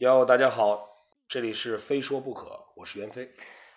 哟，大家好，这里是非说不可，我是袁飞。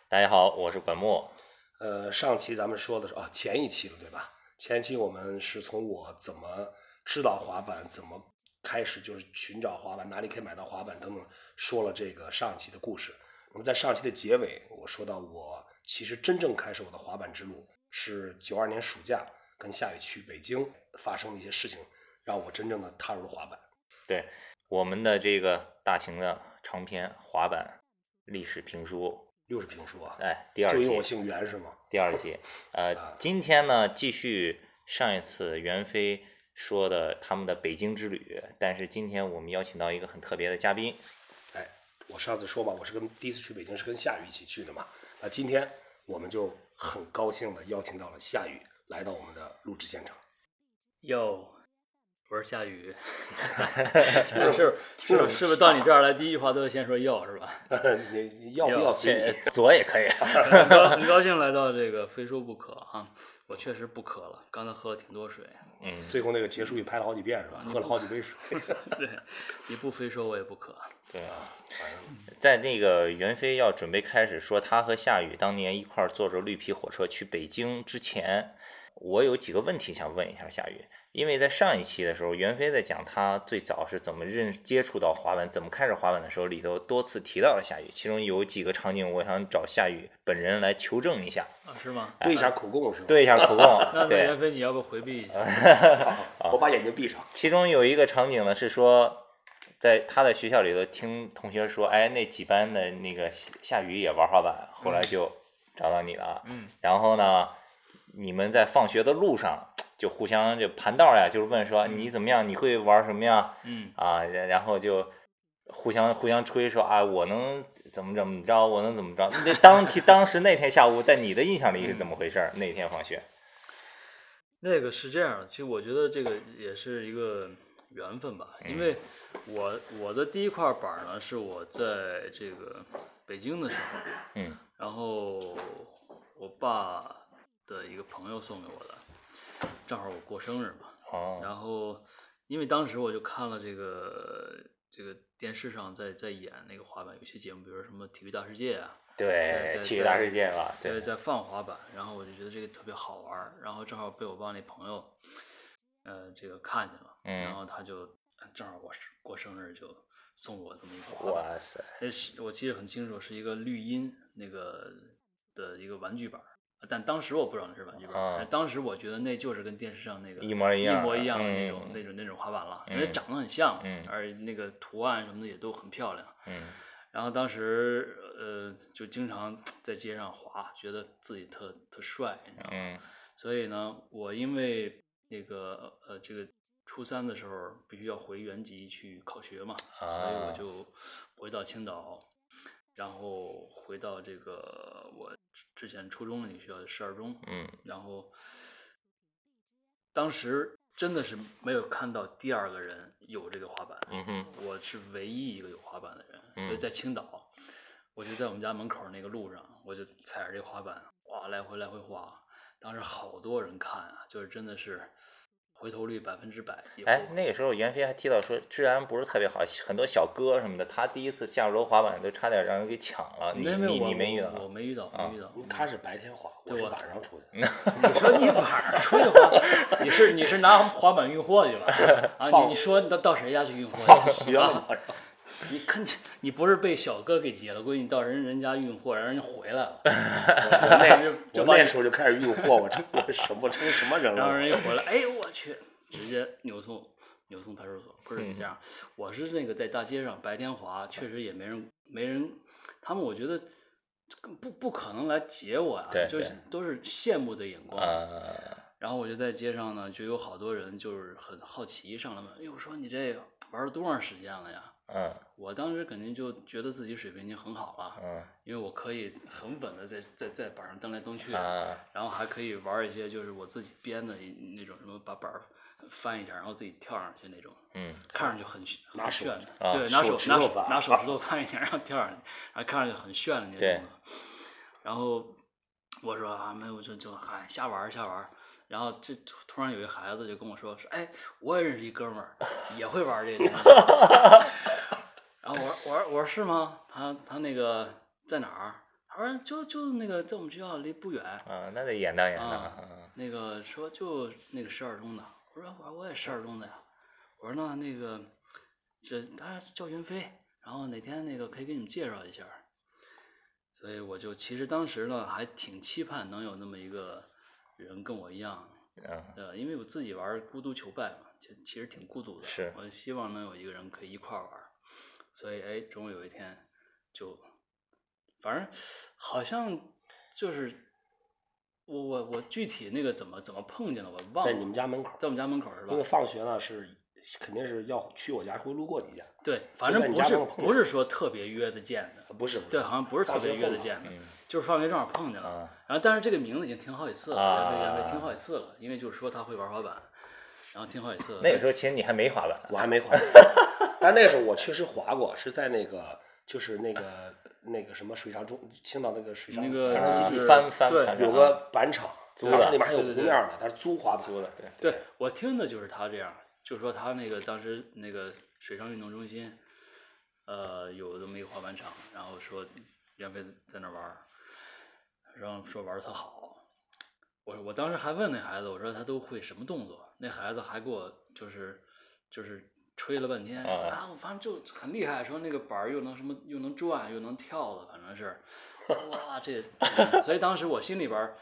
大家好，我是管墨。呃，上期咱们说的是啊，前一期了对吧？前期我们是从我怎么知道滑板，怎么开始就是寻找滑板，哪里可以买到滑板等等，说了这个上期的故事。那么在上期的结尾，我说到我其实真正开始我的滑板之路是九二年暑假跟夏雨去北京发生的一些事情，让我真正的踏入了滑板。对我们的这个大型的长篇滑板历史评书，又是评书啊？哎，第二就因为我，姓袁是吗？第二期，呃，今天呢继续上一次袁飞说的他们的北京之旅，但是今天我们邀请到一个很特别的嘉宾，哎，我上次说嘛，我是跟第一次去北京是跟夏雨一起去的嘛。那今天我们就很高兴的邀请到了夏雨来到我们的录制现场。哟，我是夏雨，是是是不是到你这儿来第一句话都要先说要是吧？你要不要随你？左也可以，很高很高兴来到这个非说不可啊！我确实不渴了，刚才喝了挺多水。嗯，最后那个结束语拍了好几遍是吧？喝了好几杯水。对，你不非说我也不渴。对啊，在那个袁飞要准备开始说他和夏雨当年一块儿坐着绿皮火车去北京之前，我有几个问题想问一下夏雨，因为在上一期的时候，袁飞在讲他最早是怎么认接触到滑板，怎么开始滑板的时候，里头多次提到了夏雨，其中有几个场景，我想找夏雨本人来求证一下，啊，是吗？对一下口供 是吗？对一下口供那，袁，飞，你要不回避一下？我把眼睛闭上。其中有一个场景呢是说，在他在学校里头听同学说，哎，那几班的那个夏夏雨也玩滑板，后来就找到你了。嗯，然后呢，你们在放学的路上就互相就盘道呀，就是问说你怎么样，你会玩什么呀？嗯，啊，然然后就互相互相吹说啊，我能怎么怎么着，我能怎么着。那当天当时那天下午，在你的印象里是怎么回事儿？那天放学，那个是这样的，其实我觉得这个也是一个缘分吧，因为我我的第一块板呢是我在这个北京的时候，嗯然后我爸的一个朋友送给我的，正好我过生日嘛，哦，然后因为当时我就看了这个这个电视上在在演那个滑板，有些节目，比如说什么体育大世界啊，对，在体育大世界吧，在对，在放滑板，然后我就觉得这个特别好玩儿，然后正好被我爸那朋友，呃，这个看见了，嗯。然后他就正好我是过生日就送我这么一个，哇塞，那是我记得很清楚，是一个绿茵那个的一个玩具板儿，但当时我不知道那是玩具当时我觉得那就是跟电视上那个一模一样一模一样的那种、嗯那种那种滑板了，因为嗯长得很像，嗯而那个图案什么的也都很漂亮。嗯然后当时呃就经常在街上滑，觉得自己特特帅，你知道吗？嗯所以呢，我因为那个呃这个初三的时候必须要回原籍去考学嘛，所以我啊就回到青岛，然后回到这个我之之前初中的那个学校十二中，嗯然后当时真的是没有看到第二个人有这个滑板，嗯哼，我是唯一一个有滑板的人，嗯所以在青岛，我就在我们家门口那个路上，我就踩着这滑板，哇，来回来回滑。当时好多人看啊，就是真的是回头率百分之百。哎，那个时候袁飞还提到说治安不是特别好，很多小哥什么的，他第一次下楼滑板都差点让人给抢了。你你没没我你没遇到？我我没遇到，没遇到。他是白天滑，我是晚上出去。你说你晚上出去滑，你是你是拿滑板运货去了 啊？你你说你到到谁家去运货去？你看你你不是被小哥给劫了，估计你到人人家运货，让人家回来了，我那我那时候就开始运货，我成我什么成什么人了然后人一？回来，哎呦我去，直接扭送扭送派出所。不是你这样，我是那个在大街上白天滑，确实也没人没人，他们我觉得不不可能来劫我呀、对就是都是羡慕的眼光。呃，然后我就在街上呢，就有好多人就是很好奇上来问，哎我说你这玩了多长时间了呀？嗯我当时肯定就觉得自己水平已经很好了，嗯因为我可以很稳的在在在板上蹬来蹬去，啊然后还可以玩一些就是我自己编的那种什么把板翻一下，然后自己跳上去那种，嗯看上去很炫很炫的，啊对，拿手手拿手拿手指头翻一下，然后跳上去，然后看上去很炫的那种的。然后我说啊，没有，就就嗨瞎玩瞎玩。然后这突突然有一孩子就跟我说说，哎，我也认识一哥们儿，也会玩这个东西。我说我说我说是吗？他他那个在哪儿？他说就就那个在我们学校离不远。啊，那得演当演当。啊嗯那个说就那个十二中的，我说我说我也十二中的呀，我说那那个这他叫云飞，然后哪天那个可以给你们介绍一下，所以我就其实当时呢还挺期盼能有那么一个人跟我一样，嗯呃，因为我自己玩孤独求败嘛，其其实挺孤独的，是我希望能有一个人可以一块玩儿，所以哎，终于有一天就，反正好像就是我我我具体那个怎么怎么碰见了，我忘了，在你们家门口，在我们家门口是吧因为？放学呢是肯定是要去我家，会路过你家，对，反正不是不是说特别约的见的，不是，对，好像不是特别约的见的，嗯就是放学正好碰见了。啊然后，但是这个名字已经听好几次了，听好几次了，因为就是说他会玩滑板，然后听好几次了。那个时候其实你还没滑板。我还没滑，但那个时候我确实滑过，是在那个就是那个那个什么水上中青岛那个水上那个翻翻对有个板场，当时里面还有湖面呢，它是租滑板租的，对对我听的就是他这样，就是说他那个当时那个水上运动中心，呃，有这么一个滑板场，然后说袁飞在那玩儿，然后说玩的特好。我我当时还问那孩子，我说他都会什么动作？那孩子还给我就是就是吹了半天，说啊。啊，我反正就很厉害，说那个板儿又能什么又能转又能跳的，反正是，哇，这，嗯所以当时我心里边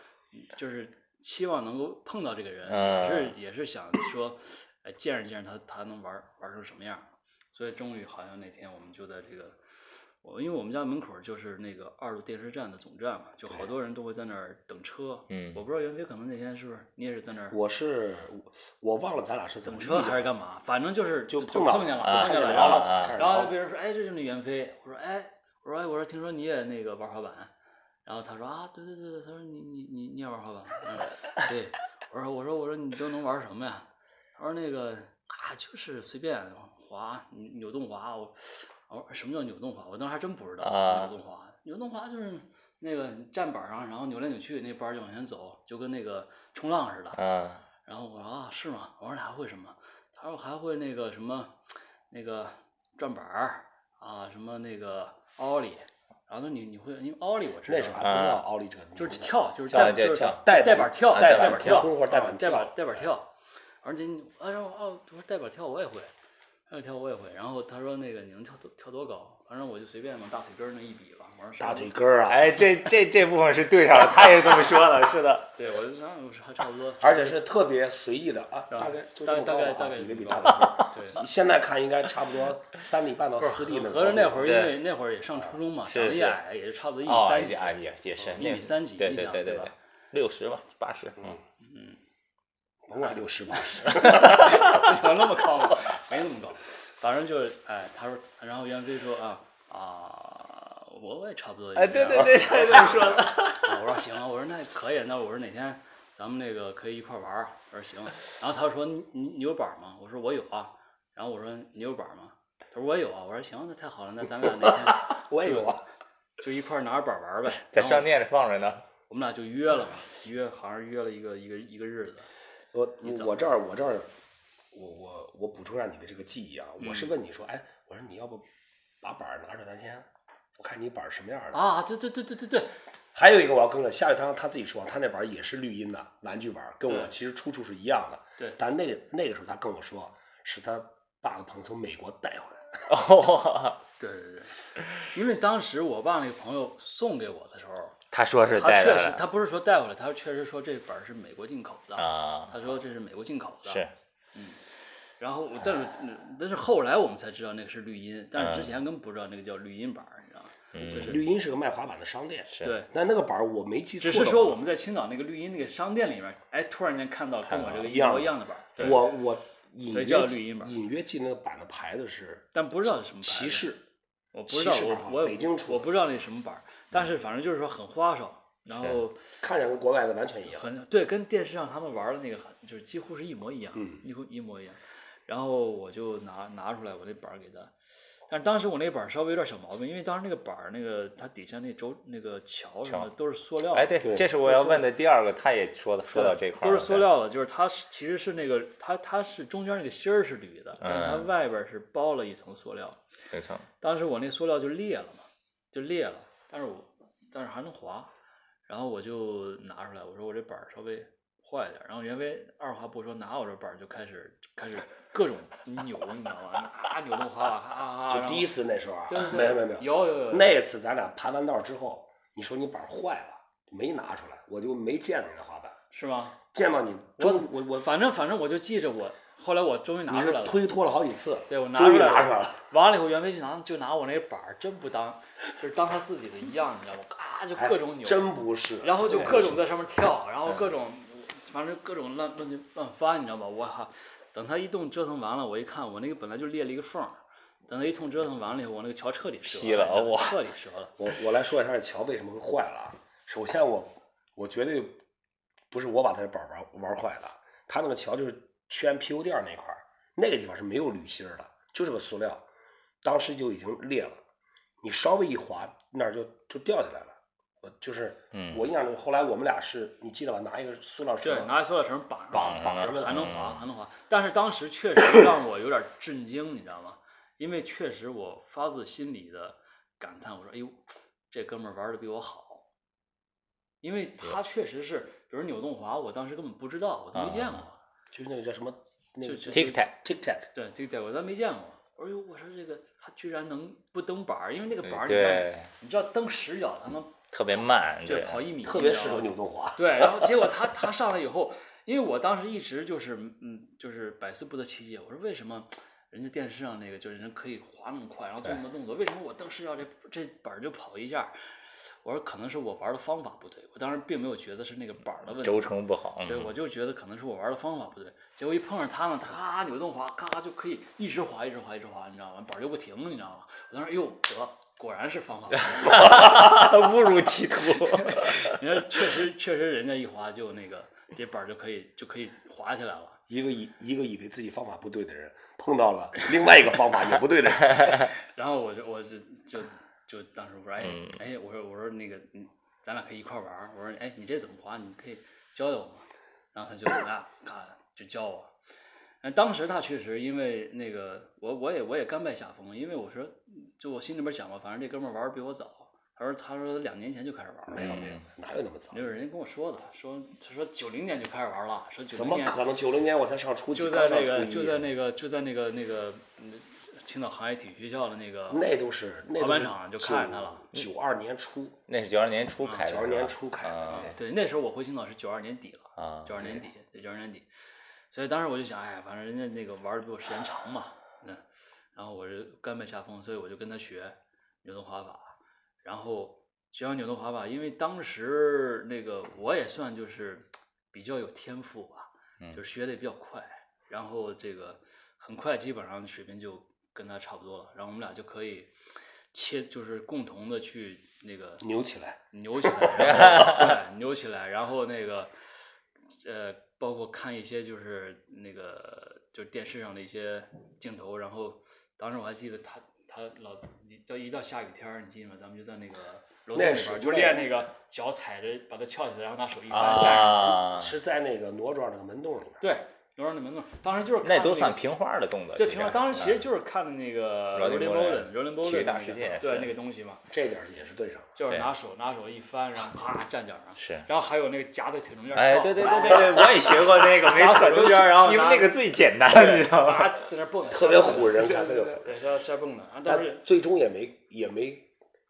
就是期望能够碰到这个人，也是也是想说，哎，见识见识他他能玩玩成什么样。所以终于好像那天我们就在这个，我因为我们家门口就是那个二路电视站的总站嘛，就好多人都会在那儿等车。嗯我不知道袁飞可能那天是不是你也是在那儿我是我我忘了咱俩是怎么等车遇见的还是干嘛？反正就是就就碰碰见了，啊碰见了，然后聊了然后聊别人说，哎，这就是那袁飞。我说，哎，我说，哎，我说听说你也那个玩滑板，然后他说啊，对对对对，他说你你你你也玩滑板，嗯，对，我说我说我说你都能玩什么呀？他说那个啊，就是随便滑，扭扭动滑。我我说什么叫扭动滑？我当时还真不知道啊扭动滑。扭动滑就是那个站板上，然后扭来扭去，那板儿就往前走，就跟那个冲浪似的。啊然后我说啊，是吗？我说你还会什么？他说还会那个什么，那个转板儿啊，什么那个奥利。然后他说你你会，因为奥利我知道，那时候还不知道奥利这个就是跳，就是跳带就是带板带板跳，带板板跳，空或者带板带板带板跳。而且你，哎说哦，我说带板跳我也会，带板跳我也会。然后他说那个你能跳多跳多高？反正我就随便往大腿根儿那一比吧。我说大腿根儿啊，哎，这这这部分是对上了，他也是这么说的，是的。对，我就说我说还差不多。而且是特别随意的啊，啊大概就大这么高啊，大概大概比了比大腿根儿。对。现在看应该差不多三米半到四米那合着那会儿，因为那会儿也上初中嘛，是长得也矮，也就差不多一米哦，三几。也也也是一米三几对你想对吧对对六十吧，八十，嗯，甭管六十八十，有那么高吗？没那么高，反正就是哎，他说，然后袁飞说啊啊，我我也差不多。哎，对对对，他也这么说的。啊，我说行，我说那可以，那我说哪天咱们那个可以一块儿玩儿。我说行，然后他说你你你有板儿吗？我说我有啊。然后我说你有板儿吗？他说我有啊。我说行，那太好了，那咱们俩哪天 我也有啊。就一块儿拿着板儿玩儿呗。在商店里放着呢。我们俩就约了嘛，约好像约了一个一个一个日子。我我这儿我这儿，我我我补充一下你的这个记忆啊，我嗯是问你说，哎，我说你要不把板儿拿出来，咱先我看你板儿什么样的。啊，对对对对对对，还有一个我要跟着夏雨堂他自己说，他那板儿也是绿茵的玩具板儿，跟我其实出处是一样的。对但那个那个时候他跟我说，是他爸的朋友从美国带回来的。哦，对对对，因为当时我爸那个朋友送给我的时候，他说是他确带来的实他不是说带回来，他确实说这本儿是美国进口的。啊，他说这是美国进口的。是。然后，但是嗯但是后来我们才知道那个是绿茵，但是之嗯前根本不知道那个叫绿茵板儿，你知道吗？就是绿茵是个卖滑板的商店，对，但那个板儿我没记错只，是说我们在青岛那个绿茵那个商店里面，哎，突然间看到跟我这个一模一样的板儿，我我隐约隐约记那个板的牌子是但不知道是什么牌子骑士，我不知道，我我北京出我不知道那什么板儿，但是反正就是说很花哨，然后看起来跟国外的完全一样。很对，跟电视上他们玩的那个很就是几乎是一模一样，嗯一乎一模一样。然后我就拿拿出来我那板儿给他，但是当时我那板儿稍微有点小毛病，因为当时那个板儿那个它底下那轴那个桥什么的都是塑料的。哎，对，这是我要问的第二个，他也说的说到这块儿都，是塑料的，就是它是其实是那个它它是中间那个芯儿是铝的，但是它嗯外边是包了一层塑料。对，没错，当时我那塑料就裂了嘛，就裂了，但是我但是还能滑，然后我就拿出来，我说我这板儿稍微坏点，然后袁飞二话不说拿我这板儿就开始开始各种扭，你知道吗？啊扭动滑滑，咔咔咔，就第一次那时候啊没有没有没有，有有有那次咱俩盘完道之后，你说你板儿坏了，没拿出来，我就没见着你的滑板，是吗？见到你我我我反正反正我就记着我，后来我终于拿出来了，推脱了好几次，对我拿终于出来拿出来了，完了以后，袁飞就拿就拿我那板儿，真不当，就是当他自己的一样，你知道吗？咔就哎各种扭，真不是，然后就各种在上面跳，然后各种，反正各种乱乱乱翻，你知道吧？我哈，等他一动折腾完了，我一看，我那个本来就裂了一个缝儿，等他一通折腾完了以后，我那个桥彻底折了了，你知道吗哇彻底折了。我我来说一下这桥为什么会坏了啊。首先我我绝对不是我把他的板儿玩玩坏了，他那个桥就是圈 PU 垫儿那块儿，那个地方是没有铝芯儿的，就是个塑料，当时就已经裂了，你稍微一滑那儿就就掉下来了。我就是，嗯我印象中后来我们俩是你记得吧？拿一个塑料绳对，绳，拿塑料绳绑上，绑上了还能嗯滑，还能滑。但是当时确实让我有点震惊，你知道吗？因为确实我发自心里的感叹，我说：“哎呦，这哥们儿玩的比我好。”因为他确实是，比如扭动滑，我当时根本不知道，我都没见过。就是那个叫什么那个就就 tic tac，tic tac，对，这个我咱没见过。我说哟，我说这个他居然能不蹬板儿，因为那个板儿你对看，你知道蹬十脚他能特别慢，就对，跑一米，特别适合扭动滑。对，然后结果他他上来以后，因为我当时一直就是嗯，就是百思不得其解，我说为什么人家电视上那个就是人可以滑那么快，然后做那么多动作，为什么我当时要这这板儿就跑一下？我说可能是我玩的方法不对，我当时并没有觉得是那个板儿的问题，轴承不好，对，嗯我就觉得可能是我玩的方法不对，结果一碰上他呢，他咔扭动滑，咔咔就可以一直滑，一直滑，一直滑，你知道吗？板儿就不停，你知道吗？我当时哟得，果然是方法 不 对。误入歧途。你看，确实确实，人家一滑就那个这板儿就可以就可以滑起来了。一个以一个以为自己方法不对的人，碰到了另外一个方法也不对的人，然后我就我就就就当时我说哎嗯哎我说我说那个嗯咱俩可以一块儿玩儿。我说哎你这怎么滑？你可以教教我吗？然后他就那看就教我。但当时他确实因为那个我我也我也甘拜下风，因为我说就我心里边想吧，反正这哥们儿玩儿比我早。他说他说两年前就开始玩儿了。没有没有，哪有那么早？就是人家跟我说的，说他说九零年就开始玩儿了，说九零年怎么可能？九零年我才上初级，就在那个就在那个就在那个那个嗯青岛航海体育学校的那个那都是那滑板场就看见他了。九二年初，那是九二年初开的，九二年初开的啊，对对，那时候我回青岛是九二年底了，啊，九二年底，对，九二年底，所以当时我就想，哎，反正人家那个玩的比我时间长嘛，那，然后我就甘拜下风，所以我就跟他学扭动滑法，然后学完扭动滑法，因为当时那个我也算就是比较有天赋吧，嗯。就是学的也比较快，然后这个很快基本上水平就跟他差不多了，然后我们俩就可以切，就是共同的去那个扭起来，扭起来，扭起来，然后那个，呃，包括看一些就是那个就是电视上的一些镜头，然后当时我还记得他他老你到一到下雨天儿，你记得吗？咱们就在那个楼道里边儿就练那个脚踩着把它翘起来，然后拿手一翻站着。啊，是在那个挪庄那个门洞里面。对，楼上那门洞，当时就是那都算平花的动作。对，平花当时其实嗯就是看的那个 Rolling Rolling 体育大世界对那个东西嘛，这点也是对上的。对就是拿手拿手一翻，然后啪站脚上，是。然后还有那个夹在腿中间哎，对对对对对，我也学过那个，没腿中间，然后因为那个最简单，你知道吗？啊在那蹦的，特别唬人看对对特别唬对，对，摔蹦的，但是最终也没也没，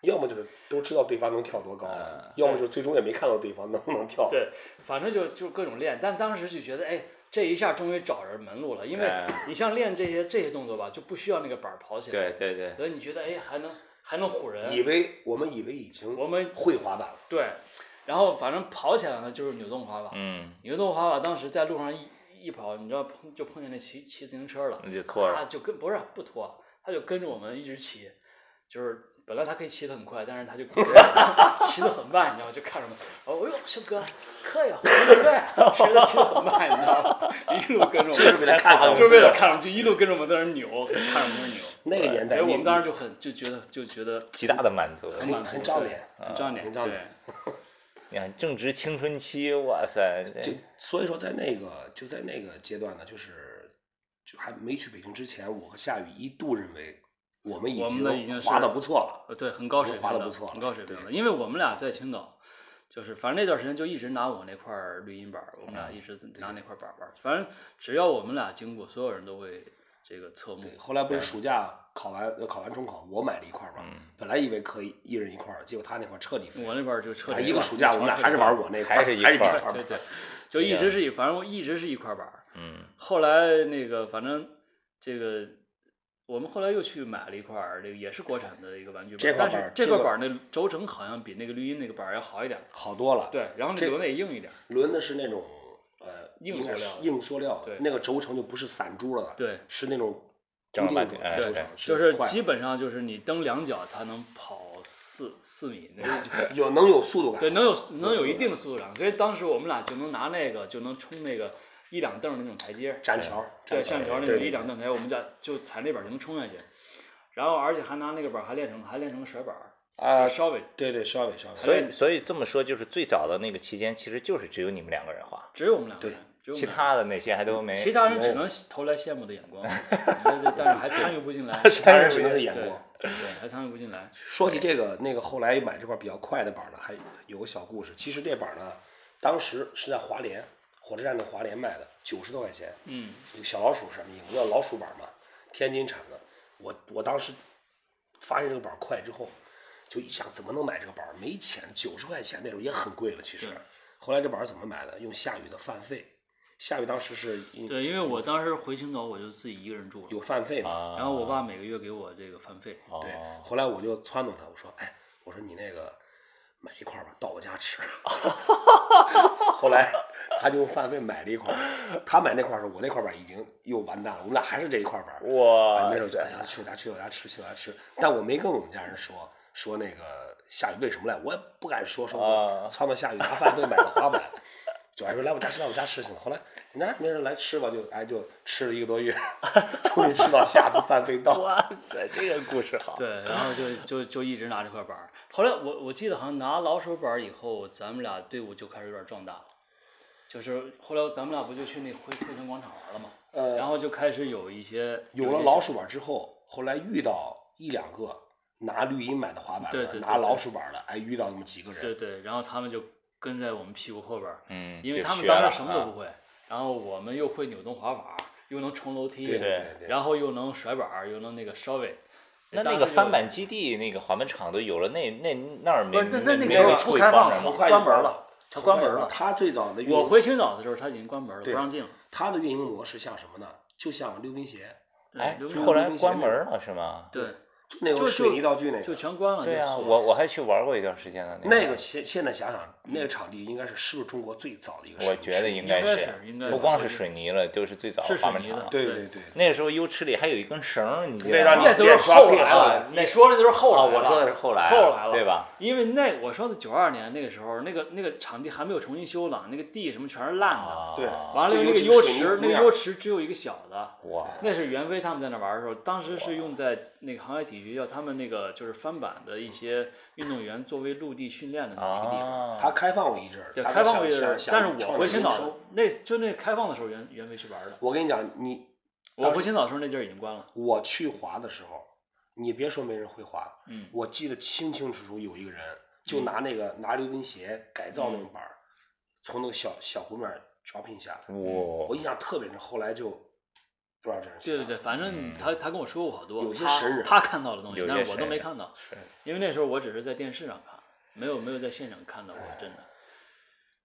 要么就是都知道对方能跳多高，要么就最终也没看到对方能不能跳。对，反正就就各种练，但当时就觉得，哎，这一下终于找着门路了，因为哎。你像练这些这些动作吧，就不需要那个板儿跑起来，对对对，所以你觉得，哎，还能还能唬人，以为我们以为已经我们会滑板了，对，然后反正跑起来呢就是扭动滑板，嗯，扭动滑板当时在路上一一跑，你知道碰就碰见那骑骑自行车了，那就拖啊，着，就跟不是不拖，他就跟着我们一直骑，就是本来他可以骑得很快，但是他就 骑得很慢，你知道吗？就看着我们，哦，哎呦，小哥，可以，对，骑的骑的很慢，你知道吗？一路跟着我们就是，为了看看我们就是为了看着我们，就一路跟着我们在那儿扭，看着我们扭。那个年代所以我们当时就很就觉得就觉得极大的满足。很满足，很照脸很照脸，很照脸。你看正值青春期，哇塞，就所以说在那个就在那个阶段呢，就是就还没去北京之前，我和夏雨一度认为我们已我们已经滑的不错了。呃，对，很高水平的，滑的不错很高水平了。因为我们俩在青岛，就是反正那段时间就一直拿我那块儿绿茵板，我们嗯俩一直拿那块板儿玩儿。反正只要我们俩经过，所有人都会这个侧目。后来不是暑假考完呃考完中考，我买了一块儿嘛，本来以为可以一人一块儿，结果他那块彻底废了。我那边就彻啊底一个暑假我们俩还是玩我那块，还是一块儿。对对，就一直是一，反正我一直是一块板儿。嗯，后来那个反正这个。我们后来又去买了一块儿，这个也是国产的一个玩具这块板但是这这个块板儿那轴承好像比那个绿茵那个板儿要好一点儿。好多了。对，然后那这轮子也硬一点儿。轮子是那种呃硬塑料硬塑料的对，那个轴承就不是散珠了，对，是那种正儿八固定经哎对轴承，就是基本上就是你蹬两脚，它能跑四四米，那个 有能有速度感。对，能有能有一定的速度感。所以当时我们俩就能拿那个就能冲那个一两凳那种台阶儿，栈桥，对，栈站桥那对对种一两凳台，我们家就踩那板儿就能冲下去。然后而且还拿那个板儿还练成还练成了甩板儿，啊就，稍微对对，稍微稍微。所以所以这么说，就是最早的那个期间，其实就是只有你们两个人滑，只有我们两个对人，只有我其他的那些还都没。其他人只能投来羡慕的眼光，但是还参与不进来，其他人只能是眼光。对，还参与不进来。说起这个，那个后来买这块比较快的板儿呢，还有个小故事。其实这板儿呢，当时是在华联火车站的华联卖的，九十多块钱。嗯，一个小老鼠上面印个老鼠板儿嘛，天津产的。我我当时发现这个板儿快之后，就一想怎么能买这个板儿？没钱，九十块钱那时候也很贵了。其实，后来这板儿怎么买的？用夏雨的饭费。夏雨当时是对，因为我当时回青岛，我就自己一个人住了，有饭费嘛，啊，然后我爸每个月给我这个饭费。对哦，后来我就撺掇他，我说：“哎，我说你那个买一块吧，到我家吃。”后来他就用饭费买了一块儿，他买那块儿时候，我那块板已经又完蛋了，我们俩还是这一块板。哎哇那时候就塞哎呀，去我家去我家吃去我家吃，但我没跟我们家人说说那个下雨为什么来，我也不敢说说我啊撺掇夏雨拿饭费买的滑板。就还说来我家吃，来我家吃行了。后来人家没人来吃吧，就哎就吃了一个多月，终于吃到下次饭费到。哇塞，这个故事好。对，然后就就就一直拿这块板儿。后来我我记得好像拿老手板儿以后，咱们俩队伍就开始有点壮大了。就是后来咱们俩不就去那汇汇泉广场玩了吗，呃然后就开始有一些有了老鼠板之后，后来遇到一两个拿绿茵买的滑板的，对对对拿老鼠板的，哎，遇到那么几个人，对对，然后他们就跟在我们屁股后边儿，嗯，因为他们当时什么都啊不会，然后我们又会扭动滑板，又能冲楼梯，对对对然后又能甩板儿，又能那个稍微。那那个翻板基地那个滑板场都有了，那那那儿没那那那没个时候没出一不开放关门了，它关门了。他最早的运营，我回青岛的时候，它已经关门了，不让进了。他的运营模式像什么呢？就像溜冰鞋，哎刘，后来关门了是吗？对，就那种水泥道具那个就个。全关了。对啊，我我还去玩过一段时间呢。那个现现在想想，那个场地应该是是不是中国最早的一个我？觉得应应该是是应该是不光是水泥了，就是最早是滑板场水泥的。对对对，那个时候优池里还有一根绳儿，你记为让你得吗？那都是后来了啊。你说的都是后来。我说的是后来，后来了，对吧？？因为那我说的九二年那个时候，那个那个场地还没有重新修呢，那个地什么全是烂的。啊，对完了，那个尤其水泥优池，那个湖面优池只有一个小的。哇，那是袁飞他们在那玩的时候，当时是用在那个航海体育学校，他们那个就是翻板的一些运动员作为陆地训练的那么一个地方。开放过一阵儿，对，开放过一阵儿但是我回青岛那就那开放的时候，袁袁飞去玩的。我跟你讲，你我回青岛的时候，那地儿已经关了。我去滑的时候，你别说没人会滑，嗯。我记得清清楚楚，有一个人就拿那个、拿溜冰鞋改造嗯那个板儿，从那个小小湖面 dropping 下来，哇我，印象特别深。后来就不知道这人是对对对，反正他他跟我说过好多，有些他神人。他看到的东西但是我都没看到，是。因为那时候我只是在电视上看，没有没有在现场看到过真的。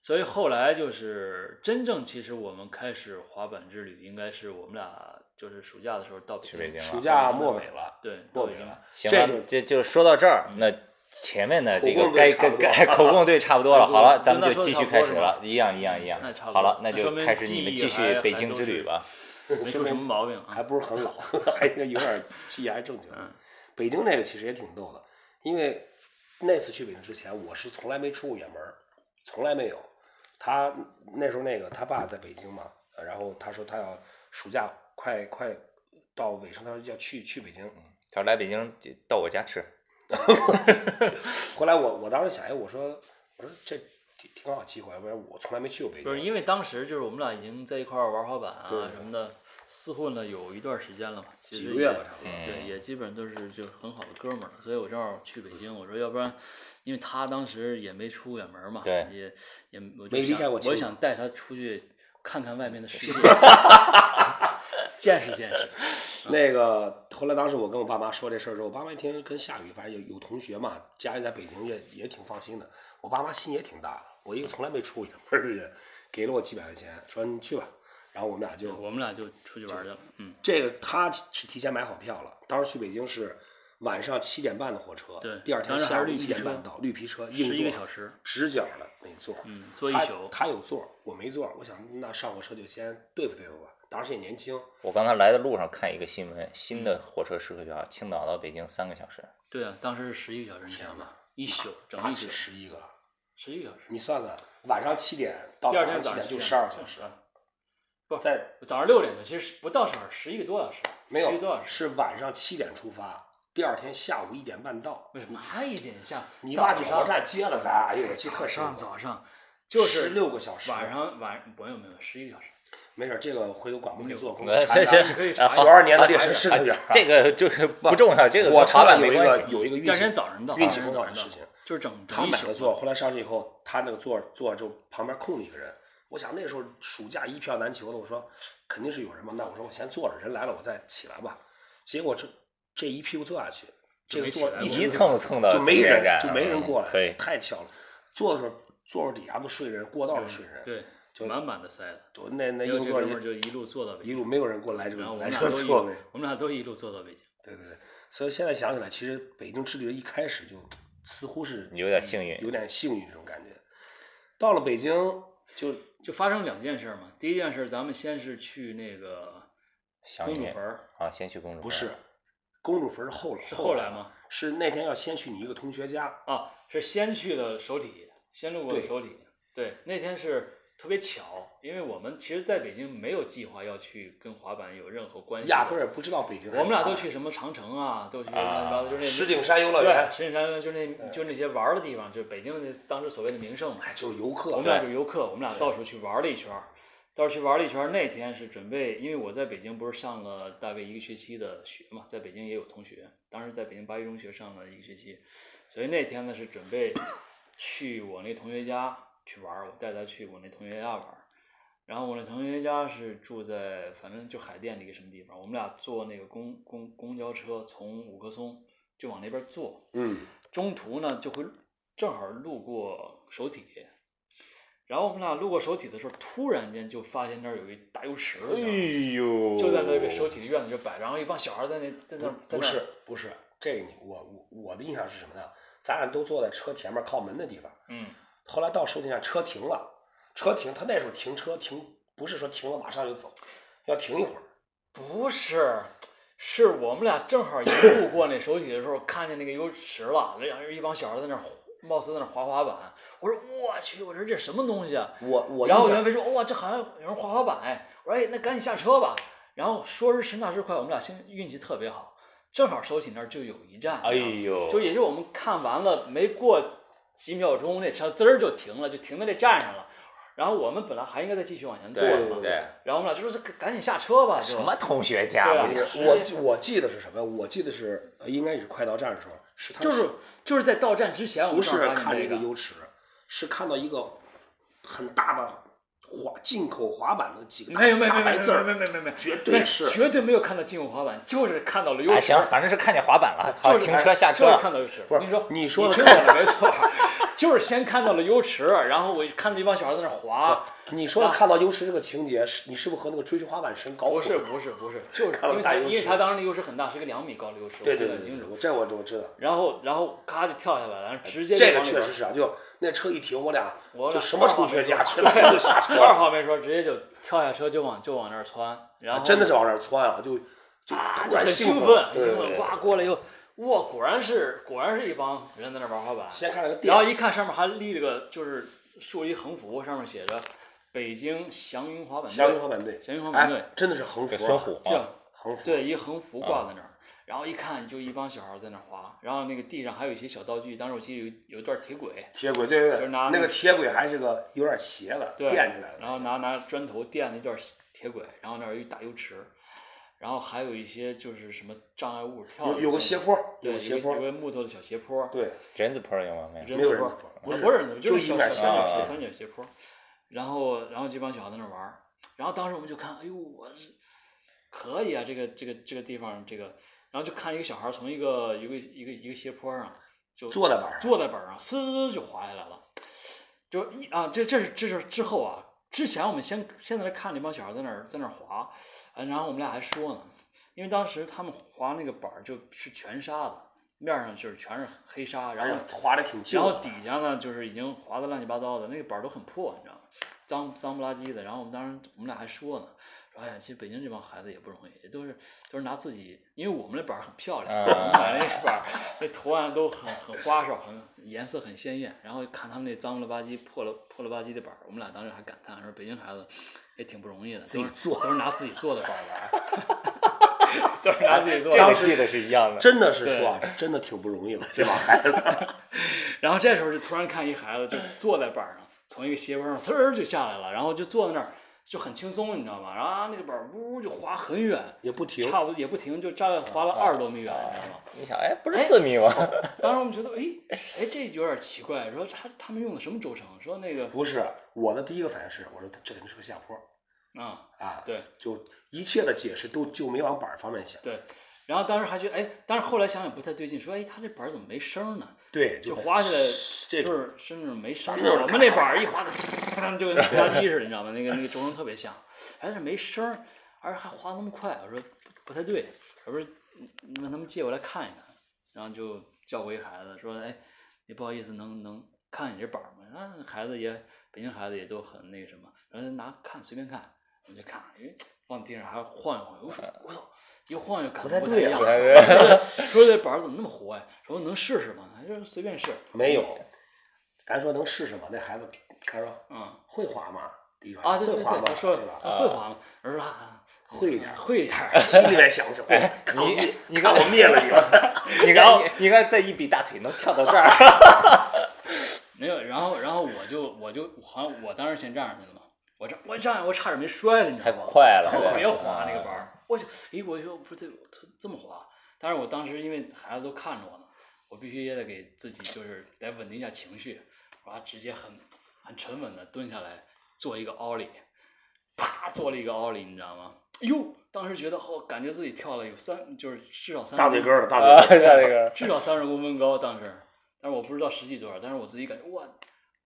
所以后来就是真正，其实我们开始滑板之旅，应该是我们俩就是暑假的时候到北京，去北京了暑假末尾了，对，末尾了。行了这就，就说到这儿，那前面的这个该该该口供对差不多了，好了，咱们就继续开始了，一样一样一样那差。不好了，那就开始你们继续北京之旅吧。没出什么毛病啊。还不是很老，还有点记忆还正经。嗯北京那个其实也挺逗的，因为那次去北京之前，我是从来没出过远门，从来没有。他那时候那个他爸在北京嘛，呃然后他说他要暑假快快到尾声，他说要去去北京。他说来北京到我家吃，后来我我当时想，哎，我说我说这挺挺好机会，要不然我从来没去过北京不是京。因为当时就是我们俩已经在一块玩滑板啊什么的，厮混了有一段时间了嘛，其实几个月吧差不多对，也基本都是就很好的哥们儿了。所以我正好去北京，我说要不然，因为他当时也没出远门嘛，对也也我就没离开过青岛想带他出去看看外面的世界，见识见识。那个后来当时我跟我爸妈说这事儿之后，我爸妈一听跟夏雨，反正有有同学嘛，家里在北京也也挺放心的。我爸妈心也挺大的，我一个从来没出过远门儿的人，给了我几百块钱，说你去吧。然后我们俩就我们俩就出去玩去了，嗯，这个他是提前买好票了，当时去北京是晚上七点半的火车，对第二天下午一点半到，绿皮车硬11座个小时直角的那座，嗯坐一他宿他有座，我没座，我想那上火车就先对付对付吧，当时也年轻，我刚才来的路上看一个新闻，新的火车时刻表，青岛到北京三个小时，对啊，当时是十一个小时，你想天哪，一宿整一宿，十一个了？十一个小时。你算算，晚上七点到第二早天早上七点就点十二个小时，不在早上六点的，其实不到十二，十一个多小时，没有十一个多小时。是晚上七点出发，第二天下午一点半到。为什么还一点像？你爸去火车站接了咱，哎呦我记得早上特深。早上就是16个小时晚上晚没有没有十一个小时。没事，这个回头广播可以做功课呃，查一行行九二年的烈士好是个点这个就是不重要，这个火车跟滑板上有一个。有一个运气早上到，运气第二天早的事情，就是整他买了座，后来上去以后，他那个座座就旁边空了一个人。我想那时候暑假一票难求的，我说肯定是有人嘛，那我说我先坐着，人来了我再起来吧。结果这这一屁股坐下去，这个没起来一直蹭蹭到就没人就没人嗯过来，太巧了。坐的时候座位底下都睡人，过道都睡人，对，就满满的塞了。就那那硬座就一路坐到北京，一路没有人过来这然后个来我们俩都一这个座位。，我们俩都一路坐到北京。对对对，所以现在想起来，其实北京之旅的一开始就似乎是有点幸运有点幸运这种感觉。到了北京就就发生两件事嘛。第一件事，咱们先是去那个公主坟儿，啊，先去公主坟不是公主坟是后来是后来吗？是那天要先去你一个同学家，啊，是先去的首体，先路过的首体。对，那天是特别巧，因为我们其实在北京没有计划要去跟滑板有任何关系，压根儿也不知道北京我们俩都去什么长城啊，都去啊乱七八糟，就是那石景山游乐对园，石景山游乐园，就那就那些玩儿的地方，就是北京的当时所谓的名胜嘛。哎，就是游客。我们俩就是游客，我们俩到处去玩了一圈儿，到处去玩了一圈儿。那天是准备，因为我在北京不是上了大概一个学期的学嘛，在北京也有同学，当时在北京八一中学上了一个学期，所以那天呢是准备去我那同学家去玩儿，我带他去我那同学家玩儿。然后我那同学家是住在反正就海淀的一个什么地方，我们俩坐那个公公公交车从五棵松就往那边坐，嗯，中途呢就会正好路过首体，然后我们俩路过首体的时候，突然间就发现那儿有一大油池子，哎呦，就在那个首体的院子就摆，然后一帮小孩在那在那在那不是不是，这个你我我我的印象是什么呢？咱俩都坐在车前面靠门的地方，嗯，后来到收费站车停了，车停，他那时候停车停不是说停了马上就走，要停一会儿。不是，是我们俩正好一路过那首体的时候，看见那个油池了，然后一帮小孩在那儿，貌似在那滑滑板。我说我去，我说这什么东西啊？我我然后袁飞说哇，这好像有人滑滑板哎。我说哎，那赶紧下车吧。然后说时迟那时快，我们俩幸运气特别好，正好首体那儿就有一站。哎呦，就也就我们看完了没过几秒钟，那车滋儿就停了，就停在这站上了。然后我们本来还应该再继续往前坐的嘛，对然后我们俩就说赶赶紧下车吧，就什么同学家对啊我我记我记得是什么？我记得是呃应该也是快到站的时候，是他就是就是在到站之前，我不是看这个，这个油池，是看到一个很大的滑进口滑板的几个没有没有没有没有大白字没有没有没有没，绝对没是绝对没有看到进口滑板，就是看到了油哎，池行，，反正是看见滑板了，好，就是停车下就是车。看到优池。不是你说，你说的听我的没错，就是先看到了优池，然后我看到一帮小孩在那滑。你说的看到优池这个情节，是你是不是和那个追求滑板神搞混？不是不是不是，就是看到因为他因为大油池它当时那优势很大，是一个两米高的油池，我对对对对对，记得很清楚。这我我知道。然后然后咔就跳下来了，然后直接这个确实是啊，就那车一停，我俩就什么同学家，直接就下车二了，号没说，直接就跳下车就往就往那儿窜，然后真的是往那儿窜啊，就就突然兴奋，兴奋，哇过来以后，哇果然是果然是一帮人在那玩滑板，先看了个然后，一看上面还立了个就是竖了一横幅，上面写着“北京祥云滑板队”。祥云滑板队，祥云滑板队。哎，真的是横幅啊，孙虎这啊，横幅，对，一横幅挂在那儿，然后一看就一帮小孩在那儿滑，然后那个地上还有一些小道具，当时我记得有有一段铁轨，铁轨，对对对，就是拿那个铁轨还是个有点斜的，垫起来的，然后拿拿砖头垫那段铁轨，然后那儿有一大油池，然后还有一些就是什么障碍物跳的有有个斜坡，对，有个斜坡。有，个木头的小斜坡，对，人字坡有吗？没有。人字坡不是不是人字坡，就就是小三角斜小三角斜坡，然后然后这帮小孩在那玩儿，然后当时我们就看，哎呦，我是可以啊，这个这个这个地方这个，然后就看一个小孩从一个一个一个一个斜坡上就坐在板上，坐在板上，呲就滑下来了，就一啊，这这是这是之后啊，之前我们先先在那看那帮小孩在那儿在那儿滑，啊，然后我们俩还说呢，因为当时他们滑那个板儿就是全沙的，面上就是全是黑沙，然后哎，滑的挺然，后底下呢就是已经滑的乱七八糟的，那个板儿都很破，你知道吗？脏脏不拉几的。然后我们当时我们俩还说呢，说哎呀，其实北京这帮孩子也不容易，也都是都是拿自己，因为我们那板儿很漂亮，啊我们买那个板儿，那图案都很很花哨，很颜色很鲜艳。然后看他们那脏了吧唧、破了破了吧唧的板儿，我们俩当时还感叹说，北京孩子也挺不容易的，都是自己做都是拿自己做的板儿玩儿，都是拿自己做的。这个记得是一样的。真的是说啊，真的挺不容易的，这帮孩子，然后这时候就突然看一孩子就坐在板上，从一个斜坡上呲儿就下来了，然后就坐在那儿就很轻松，你知道吗？然后啊那个板儿呜就滑很远，也不停，差不多也不停，就大概滑了二十多米远，你知道吗？你想，哎，不是四米吗？当时我们觉得，哎哎，这有点奇怪，说他他们用的什么轴承？说那个不是我的第一个反应是，我说这肯定是个下坡啊，啊，对就一切的解释都就没往板儿方面想，对，然后当时还觉得，哎，但是后来想想不太对劲，说，哎，他这板儿怎么没声呢？对，就滑下来这就是是那种没声儿我们那板儿一滑，就跟拖拉机似的，你知道吗？那个那个轴承特别像，还是没声儿，而且还滑那么快，我说不不太对，我说你让他们借过来看一看，然后就叫过一孩子说，哎，你不好意思能能看你这板儿吗？啊，孩子也北京孩子也都很那个什么，然后拿看随便看，我就看，哎，放地上还晃一晃悠，我说我操，一晃悠感觉不太对啊说说这板儿怎么那么活呀？说能试试吗？他说随便试，没有，咱说能试试吗？那孩子他说嗯。会滑吗？第一个啊，对对对，会滑吗？他说对吧？会滑吗？我说啊，会一点儿会一点儿。心里面想着，对，你，你看看我灭了你们，你看，你你看，再一比大腿能跳到这儿，没有，然后然后我就我就好像我当时先站上去了嘛，我这我站我差点没摔了，你知太道吗？快了，特别滑那个板儿，我就诶，我就不对，我这这么滑。但是我当时因为孩子都看着我呢，我必须也得给自己就是得稳定一下情绪，我直接很很沉稳的蹲下来做一个奥利，啪做了一个奥利，你知道吗？哎呦，当时觉得好感觉自己跳了有三，就是至少三大腿根儿的大啊，腿根儿，那那个至少三十公分高，当时，但是我不知道实际多少，但是我自己感觉哇，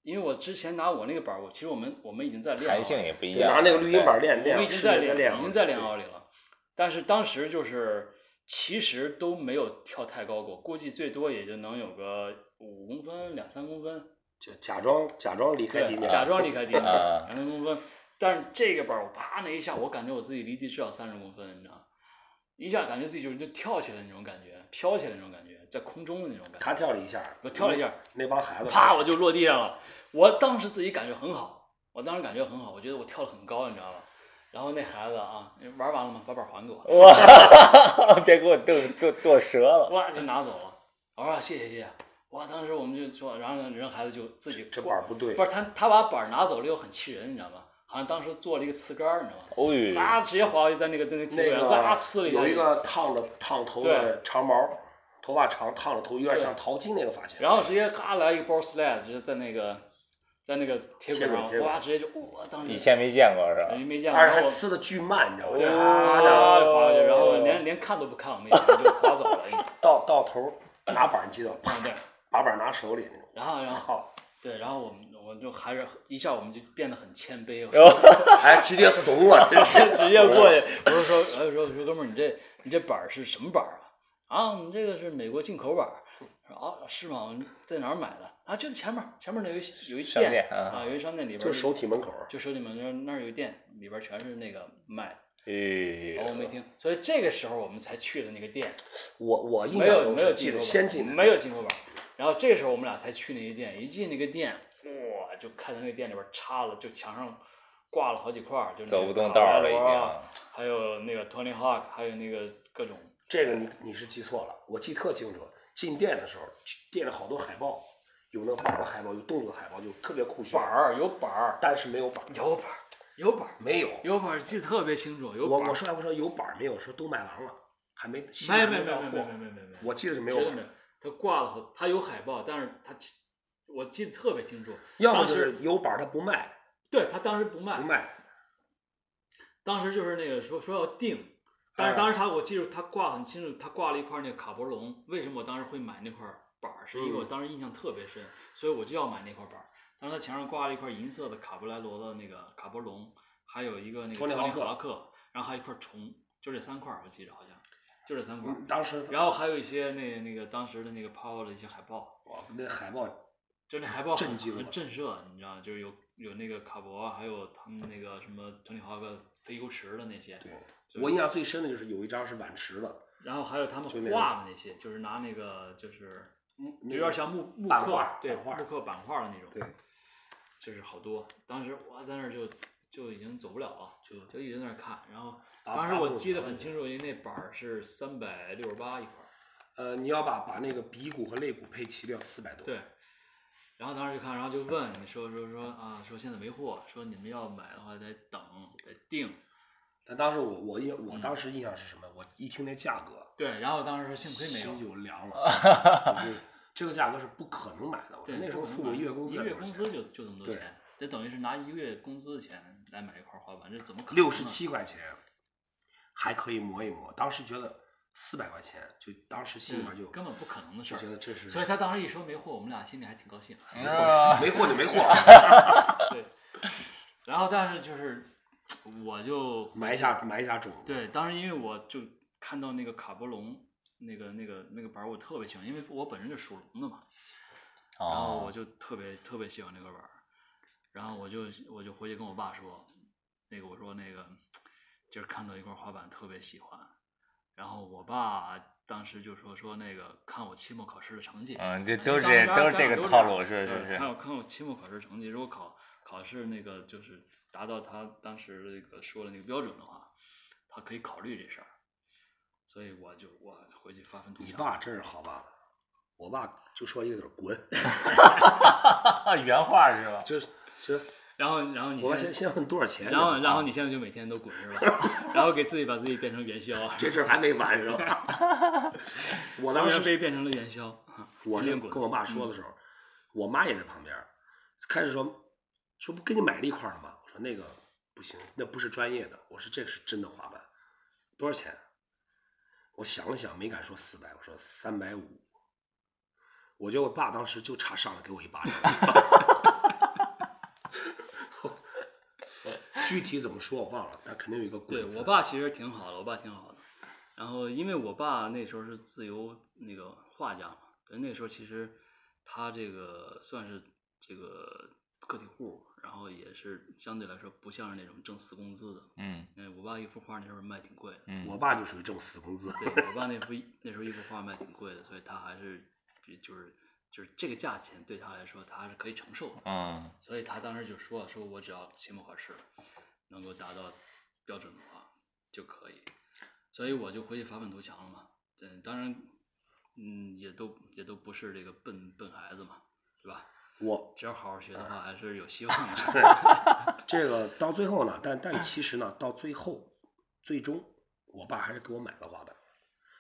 因为我之前拿我那个板儿，我其实我们我们已经在练弹性也不一样。拿那个绿茵板练练我们练，已经在练练，已经在练啊。奥利了，但是当时就是其实都没有跳太高过，估计最多也就能有个五公分、两三公分，就假装假装离开地，面，假装离开地面啊两三公分，但是这个板儿我啪那一下，我感觉我自己离地至少三十公分，你知道吗？一下感觉自己就是就跳起来那种感觉，飘起来那种感觉，在空中的那种感觉。他跳了一下，我跳了一下，那帮孩子啪我就落地上了。我当时自己感觉很好，我当时感觉很好，我觉得我跳的很高，你知道吗？然后那孩子啊，玩完了吗？把板还给我，哇，别给我剁剁剁折了。哇就拿走了。我说谢谢谢谢。哇，当时我们就说，然后人孩子就自己这板儿不对不，是他他把板儿拿走了又很气人，你知道吗？好像当时做了一个刺杆儿，你知道吗？哦呦，啊，直接滑过去在那个在那个那个呲了一下。有一个烫了烫头的对长毛，头发长烫了头，有点像淘金那个发型。然后直接咔来一个 b o slide，直接在那个在那个铁轨上，哇，直接就哇，当时以前没见过是吧？没见过，而且然后还呲的巨慢，你知道吗？对，就滑过去，然后连连看都不看我们一眼就滑走了。到到头拿板儿，你记得吗？嗯，对，把板儿拿手里那种。然后然后！对，然后我们我就还是一下我们就变得很谦卑，哎，直接怂了，直接直接过去，我说说，哎，说说哥们儿，你这你这板儿是什么板儿啊？啊，我们这个是美国进口板儿。说啊，是吗？在哪儿买的？啊，就在前面，前面那有一有一商店啊，啊有一商店里边儿就是手体门口。就手里面那那儿有一店，里边儿全是那个卖的。哎我没听，所以这个时候我们才去的那个店，我我印没有没有象中是记得进先进，没有进口板儿。然后这时候我们俩才去那个店，一进那个店，哇，就看到那个店里边儿插了，就墙上挂了好几块儿，就那走个不动道了已经还有那个 Tony Hawk，还有那个各种。这个你你是记错了，我记特清楚。进店的时候，店里好多海报，有那板儿的海报，有动作海报，就特别酷炫。板，儿有板儿，但是没有板儿，有板儿，有板儿，没有。有板儿，记得特别清楚。有板儿我我说来我说有板儿没有，说都卖完了，还没新没没没没没没没没没，我记得是没有没有。他挂了好，他有海报，但是他我记得特别清楚。要么就当时是有板儿他不卖，对他当时不卖不，卖。当时就是那个说说要定，但是哎当时他我记住他挂很清楚，他挂了一块那个卡博龙。为什么我当时会买那块板儿？是因为我嗯当时印象特别深，所以我就要买那块板儿。当时他墙上挂了一块银色的卡布莱罗的那个卡波龙，还有一个那个托尼托尼豪克然后还有一块虫，就这三块儿，我记着好像就这三块当时然后还有一些那那个当时的那个 Power 的一些海报，哇那海报就那海报很很震惊了震慑，你知道，就是有有那个卡博，还有他们那个什么托尼豪克飞游池的那些，对我印象最深的就是有一张是碗池的，然后还有他们画的那些，就是拿那个就是嗯有点像木木刻对画木刻板块的那种，对，就是好多。当时我在那儿就就已经走不了了，就就一直在那儿看。然后当时我记得很清楚，因为那板儿是三百六十八一块儿，呃，你要把把那个鼻骨和肋骨配齐了要四百多。对。然后当时就看，然后就问你说说说啊，说现在没货，说你们要买的话得等得定。但当时我我印我当时印象是什么？我一听那价格，对，然后当时幸亏没有心有，就凉了，就是这个价格是不可能买的。我对，那时候父母一月工资一月工资就就这么多钱，这等于是拿一个月工资的钱来买一块滑板，这怎么可能？六十七块钱，还可以磨一磨。当时觉得四百块钱，就当时心里面就根本不可能的事儿觉。得这是所以他当时一说没货，我们俩心里还挺高兴。没货就没货，对，然后但是就是我就埋下埋下种。对，当时因为我就看到那个卡波龙那个那个那个板儿，我特别喜欢，因为我本身就属龙的嘛，然后我哦，就特别特别喜欢那个板儿，然后我就我就回去跟我爸说，那个我说那个今儿看到一块滑板特别喜欢，然后我爸当时就说说那个看我期末考试的成绩，嗯，这哎都是都是这个套路，是是是对看。我看我期末考试成绩，如果考考试那个就是达到他当时那个说的那个标准的话，他可以考虑这事儿。所以我就我回去发愤图强。你爸真是好爸爸，我爸就说一个字儿滚，原话是吧？就是就是然后然后你我现在先先问多少钱，然后然后你现在就每天都滚是吧？然后给自己把自己变成元宵，这事儿还没完是吧？我 当时被变成了元宵。我是天天滚跟我爸说的时候，我妈也在旁边，开始说说不给你买了一块了吗？我说那个不行，那不是专业的。我说这个是真的滑板，多少钱？我想了想，没敢说四百，我说三百五。我觉得我爸当时就差上来给我一巴掌。具体怎么说我忘了，但肯定有一个对滚字。我爸其实挺好的，我爸挺好的。然后因为我爸那时候是自由那个画家嘛，那时候其实他这个算是这个个体户，然后也是相对来说不像是那种挣死工资的。嗯因为我爸一幅画那时候卖挺贵的，嗯，我爸就属于挣死工资。对我爸那幅那时候一幅画卖挺贵的，所以他还是比就是就是这个价钱对他来说他还是可以承受的。嗯所以他当时就说说我只要期末考试能够达到标准的话就可以，所以我就回去发愤图强了嘛。对，当然，嗯，也都也都不是这个笨笨孩子嘛，对吧？我只要好好学的话，还是有希望的。对这个到最后呢，但但其实呢，到最后，最终我爸还是给我买了滑板。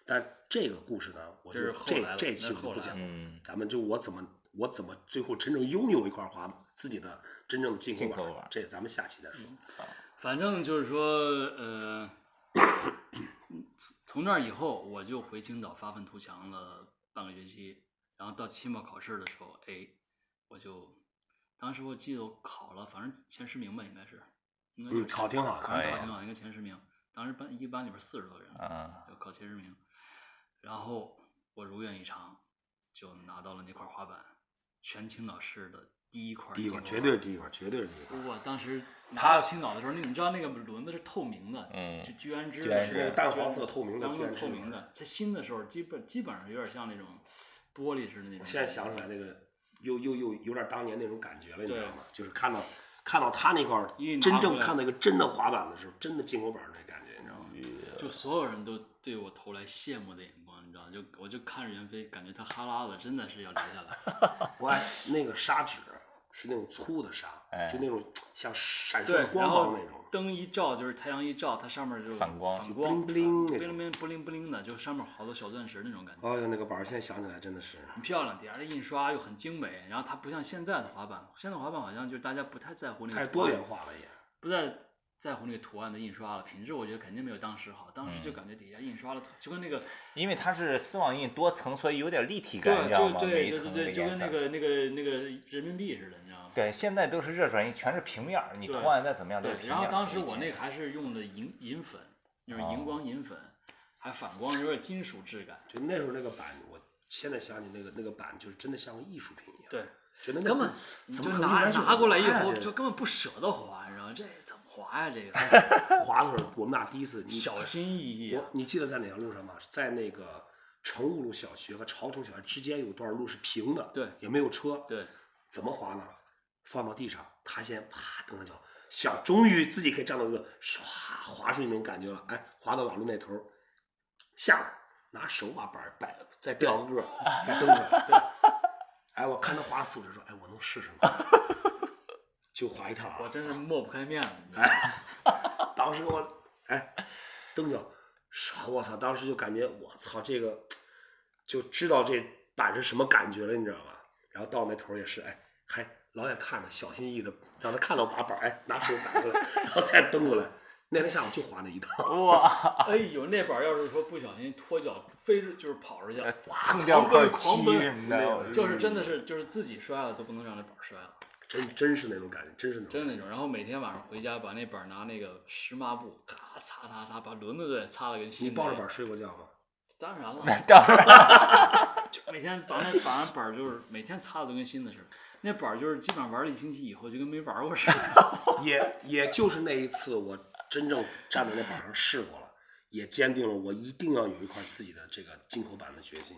但这个故事呢，我就是后来这这期我就不讲了。嗯，咱们就我怎么我怎么最后真正拥有一块滑板，自己的真正的进口进口板这咱们下期再说。反正就是说，呃，从那以后，我就回青岛发愤图强了半个学期，然后到期末考试的时候，哎，我就当时我记得我考了，反正前十名吧，应该是，应该嗯是考挺好考挺好，应该前十名。当时班一班里边四十多人，啊就考前十名，然后我如愿以偿，就拿到了那块滑板，全青岛市的第一块第一块绝对是第一块，绝对是第一块。我当时拿到青岛的时候，那你知道那个轮子是透明的，嗯就居然之居安之是那个淡黄色透明的居安之透明的。它新的时候，基本基本上有点像那种玻璃似的那种。我现在想起来那个又又又有点当年那种感觉了，你知道吗？就是看到看到他那块儿真正看到一个真的滑板的时候，真的进口板儿那感觉，你知道吗？就所有人都对我投来羡慕的眼光，你知道吗，就我就看着袁飞，感觉他哈喇子真的是要流下来。我爱那个砂纸是那种粗的沙，哎就那种像闪烁光然后芒那种。灯一照，就是太阳一照，它上面就反光反光，就 bling bling 那种不灵不灵不灵的，就上面好多小钻石那种感觉，哎呦，那个板儿现在想起来真的是，很漂亮。底下的印刷又很精美，然后它不像现在的滑板，现在滑板好像就大家不太在乎那个太多元化了也。不再在乎那个图案的印刷了，品质我觉得肯定没有当时好。当时就感觉底下印刷的就跟那个因为它是丝网印多层，所以有点立体感，你对，知道吗？每一层对对对对，就。跟那个那个那个人民币似的，你知道吗？对，现在都是热转印，全是平面儿，你图案再怎么样都是，平面。然后当时我那个还是用的银银粉，就是哦荧光银粉，还反光，有点金属质感。就那时候那个版，我现在想起那个那个版，就是真的像个艺术品一样。对，觉得那根本不怎就拿么可能来去拿过来以后就根本不舍得还，你知道吗？这怎么滑呀？这个 滑的时候，我们俩第一次，你小心翼翼啊我。你记得在哪条路上吗？在那个成务路小学和朝城小学之间有段路是平的，对也没有车，对，怎么滑呢？放到地上，他先啪蹬上脚，想终于自己可以站到一个唰滑出去那种感觉了，哎，滑到马路那头，下来拿手把板摆，再吊个个，再蹬出来，对，哎，我看他滑四五十说，哎，我能试试吗？就滑一趟啊，我真是抹不开面子。你知道吗 当时我哎蹬脚，啥，我操！当时就感觉我操，这个就知道这板是什么感觉了，你知道吧？然后到那头也是，哎，还老远看着，小心翼翼的让他看到我把板儿，哎，拿手摆过来，然后再蹬过来。那天下午就滑那一趟，哇，哎呦，那板儿要是说不小心脱脚飞着，就是跑出去了，蹭掉块奔狂奔漆什么的，那就是真的是就是自己摔了都不能让那板儿摔了。真真是那种感觉，真是那种。真那种。然后每天晚上回家把那板儿拿那个湿抹布咔擦擦擦，把轮子都得擦了跟新的。你抱着板睡过觉吗？当然了，当然，就每天把那把那板就是每天擦的都跟新的似的。那板就是基本上玩了一星期以后就跟没玩过似的。也也就是那一次，我真正站在那板上试过了，也坚定了我一定要有一块自己的这个进口版的决心。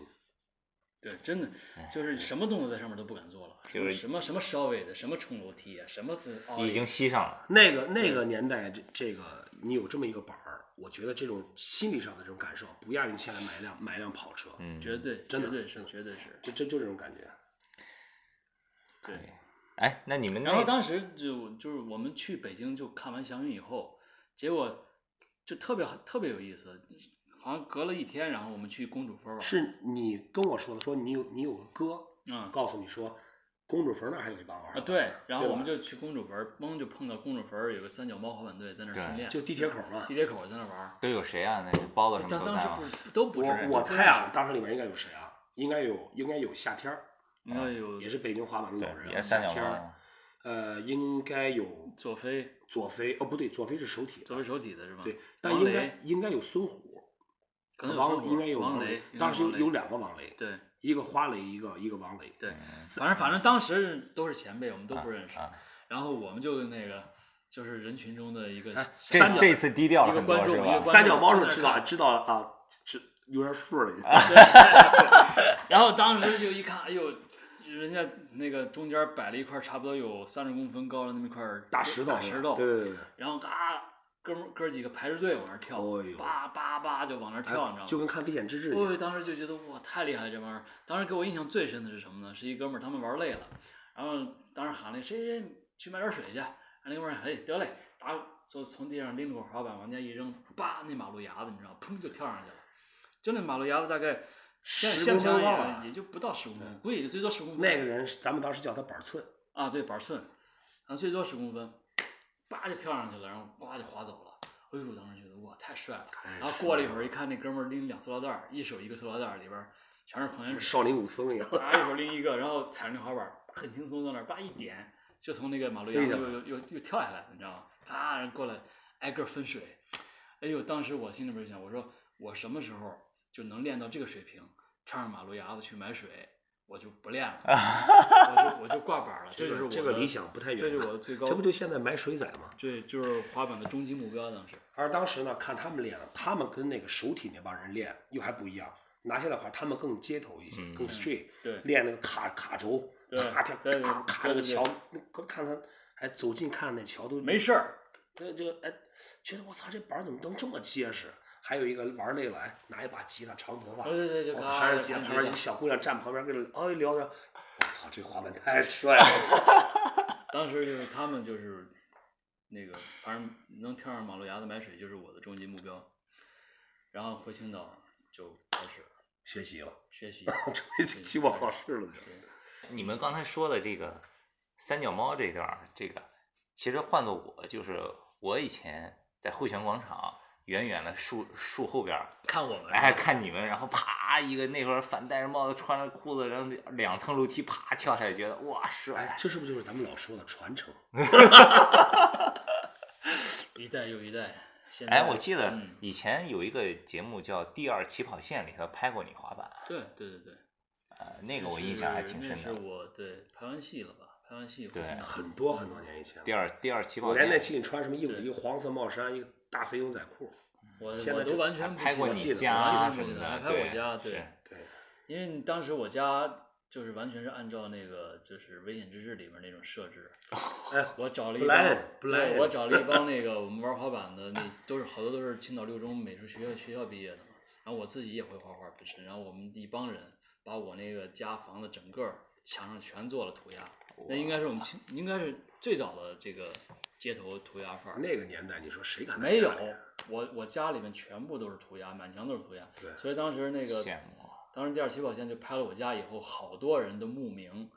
对，真的就是什么动作在上面都不敢做了，哎就是什么什么烧尾的，什么冲楼梯啊，什么是已经吸上了。那个那个年代，这这个你有这么一个板儿，我觉得这种心理上的这种感受，不亚于现在买一辆买一辆跑车。嗯，绝对真的绝对是绝对是。就这就这种感觉。对，哎，那你们那然后当时就就是我们去北京就看完祥云以后，结果就特别特别有意思，好像隔了一天，然后我们去公主坟玩。是你跟我说的，说你有你有个哥，嗯告诉你说公主坟那儿还有一帮玩儿啊，对，然后我们就去公主坟，嘣就碰到公主坟有个三脚猫滑板队在那儿训练，就地铁口嘛地。铁口在那儿玩。都有谁啊？那个包子什当么都在吗？当时不是都不是我我猜啊，当时里面应该有谁啊？应该有应该有夏天儿，应该有也是北京滑板的老对，人，也是三角夏天儿猫。呃，应该有左飞，左飞，哦不对，左飞是手体的，左飞手体的是吧？对，但王雷应该应该有孙虎，可能王应该有王雷，，当时有有两个王雷，对一个花雷，一个一个王雷。对，反正反正当时都是前辈，我们都不认识啊，然后我们就那个就是人群中的一个这三角这次低调了一个很多是吧观众一个？观三角猫是知道知道啊，知有点数了已经。然后当时就一看，哎呦，人家那个中间摆了一块差不多有三十公分高的那么一块大石头，大石头，对对对对，然后嘎，哥们儿哥几个排着队往那儿跳，叭叭叭就往那儿跳，你知道吗？哎就跟看危险之日一样。我当时就觉得哇，太厉害了这帮人。当时给我印象最深的是什么呢？是一哥们儿，他们玩累了，然后当时喊了谁谁去买点水去，那哥们儿哎得嘞，然后从从地上拎着个滑板往家一扔，叭那马路牙子你知道吗，砰就跳上去了。就那马路牙子大概十公分高吧也也就不到十公分，估计也就最多十公分。那个人咱们当时叫他板寸，啊，对板寸，啊最多十公分，叭就跳上去了，然后呱就滑走了。哎呦，当时觉得哇太帅了。太然后过了一会儿，一看那哥们儿拎两塑料袋儿，一手一个塑料袋儿，里边儿全是矿泉水，少林武僧一样。啊一手拎一个，然后踩着那滑板儿，很轻松在那儿，叭一点就从那个马路牙子又又又又跳下来，你知道吗？啪，人过来挨个儿分水。哎呦，当时我心里边就想，我说我什么时候就能练到这个水平，跳上马路牙子去买水，我就不练了，我就我就挂板了。这就是我的这个理想不太远。这就是我的最高这不就现在买水仔吗？对就是滑板的终极目标，当时。而当时呢，看他们练，他们跟那个手体那帮人练又还不一样。拿下来话，他们更街头一些，嗯更 street，对练那个卡卡轴，对卡跳，对对卡卡那个桥，那看他还走近看那桥都没事儿，这这哎，觉得我操，这板儿怎么能这么结实？还有一个玩累了，哎，拿一把吉他，长头发，对对对就哦咔弹着吉他，旁边一个小姑娘站旁边跟着，哎聊聊，我操，这滑板太帅了！当时就是他们就是那个，反正能跳上马路牙子买水就是我的终极目标。然后回青岛就开始学习了，学习，准备去期末考试了就。你们刚才说的这个三脚猫这段儿，这个其实换做我，就是我以前在汇泉广场远远的树树后边儿，看我们哎，看你们，然后啪一个那会儿反戴着帽子，穿着裤子，然后两层楼梯啪跳下来，觉得哇哎帅，。这是不是就是咱们老说的传承？一代又一代。现哎，在我记得嗯以前有一个节目叫《第二起跑线》，里头拍过你滑板，对对对对，呃，那个我印象还挺深的。是那是我对拍完戏了吧？拍完戏对很多很多年以前了。第二第二起跑线我连那线，期你穿什么衣服？一个黄色帽衫，一个大肥牛仔裤。我我都现在就完全不拍过你家什么的，对，对，因为当时我家就是完全是按照那个就是《危险之至》里面那种设置，哎，我找了一帮对，我找了一帮那个我们玩滑板的，那都是好多都是青岛六中美术学校学校毕业的嘛。然后我自己也会画画本身，然后我们一帮人把我那个家房子整个墙上全做了涂鸦，那应该是我们青应该是最早的这个街头涂鸦范儿。那个年代，你说谁敢在没有，我我家里面全部都是涂鸦，满墙都是涂鸦。对所以当时那个羡慕啊。当时第二起跑线就拍了我家以后，好多人都慕名，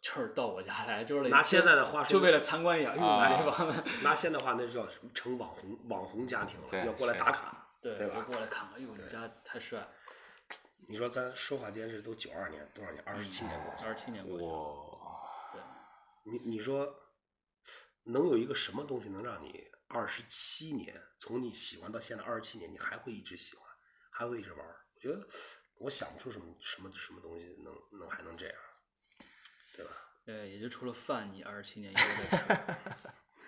就是到我家来，就是拿现在的话说，就为了参观一下，拿现在话那叫什么成网红网红家庭了，对要过来是打卡，对，对吧就过来看看，哎呦，你家太帅，你说咱说话间是都九二年，多少年？二十七年过去了。二十七年过去了，哇，对，你你说，能有一个什么东西能让你二十七年，从你喜欢到现在二十七年，你还会一直喜欢，还会一直玩？我觉得我想不出什么什么什么东西能能还能这样，对吧？呃，也就除了饭，你二十七年一直在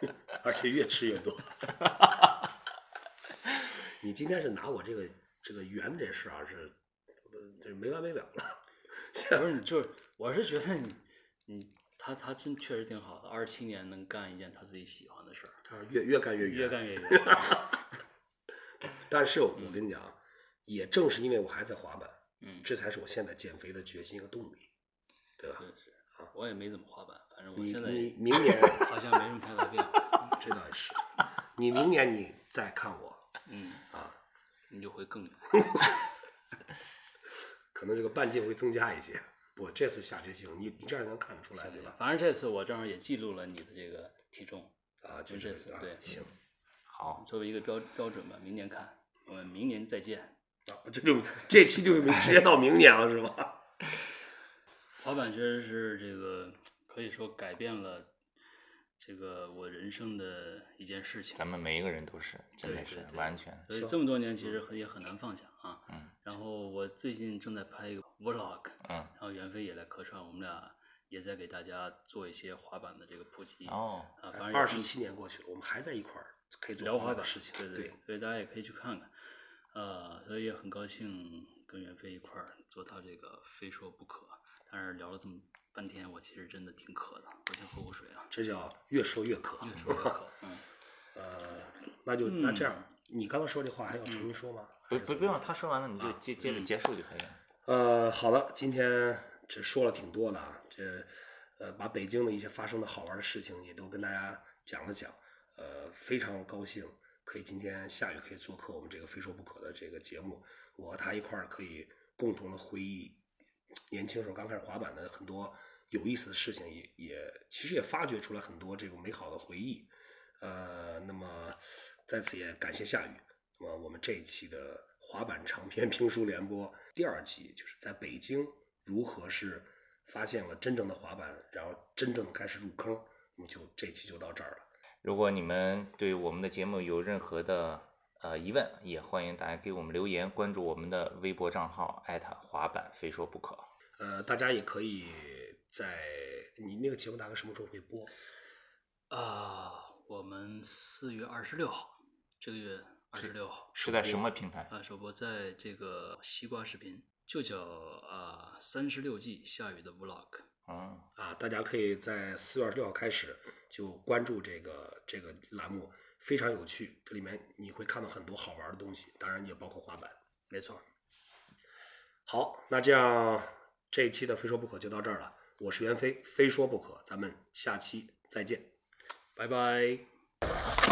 吃，而且越吃越多。你今天是拿我这个这个圆这事啊，是呃这没完没了了。不是你就是，我是觉得你你他他真确实挺好的，二十七年能干一件他自己喜欢的事儿，啊越越干越远。越干越远，但是我跟你讲，也正是因为我还在滑板，嗯，这才是我现在减肥的决心和动力，对吧？是是，我也没怎么滑板，反正我现在你明年 好像没什么太大变化，这倒也是，你明年你再看我嗯，啊，你就会更可能这个半径会增加一些。不，这次下决心，你你这样能看得出来，对吧？反正这次我正好也记录了你的这个体重，啊，就就这次啊对行好，作为一个标标准吧，明年看，我们明年再见。啊，这就这期就 直接到明年了，是吧？滑板确实是这个可以说改变了这个我人生的一件事情。咱们每一个人都是，真的是完全。所以这么多年其实很也很难放下啊。嗯。然后我最近正在拍一个 vlog，嗯，然后袁飞也来客串，我们俩也在给大家做一些滑板的这个普及。哦，啊，反正也二十七年过去了，我们还在一块儿可以做聊滑板的事情，对对，所以大家也可以去看看。呃，所以也很高兴跟袁飞一块儿做他这个非说不可。但是聊了这么半天，我其实真的挺渴的，我先喝口水啊。这叫越说越渴。越说越渴，嗯，呃，那就那这样，你刚刚说这话还要重新说吗？不不不用，他说完了你就接接着结束就可以了。呃，好了，今天这说了挺多的啊，这呃把北京的一些发生的好玩的事情也都跟大家讲了讲，呃，非常高兴可以今天夏雨可以做客我们这个非说不可的这个节目，我和他一块儿可以共同的回忆年轻时候刚开始滑板的很多有意思的事情，也也其实也发掘出来很多这种美好的回忆。呃，那么在此也感谢夏雨。那么我们这一期的滑板长篇评书联播第二集，就是在北京如何是发现了真正的滑板，然后真正的开始入坑。那么就这期就到这儿了。如果你们对我们的节目有任何的呃疑问，也欢迎大家给我们留言，关注我们的微博账号艾特滑板非说不可。呃，大家也可以在你那个节目大概什么时候会播？啊，我们四月二十六号，这个月二十六号是在什么平台？啊，首播在这个西瓜视频，就叫啊三十六计下雨的 vlog。嗯，啊，大家可以在四月二十六号开始就关注这个这个栏目，非常有趣，这里面你会看到很多好玩的东西，当然也包括滑板。没错，好，那这样这一期的非说不可就到这儿了。我是袁飞，非说不可，咱们下期再见。拜拜。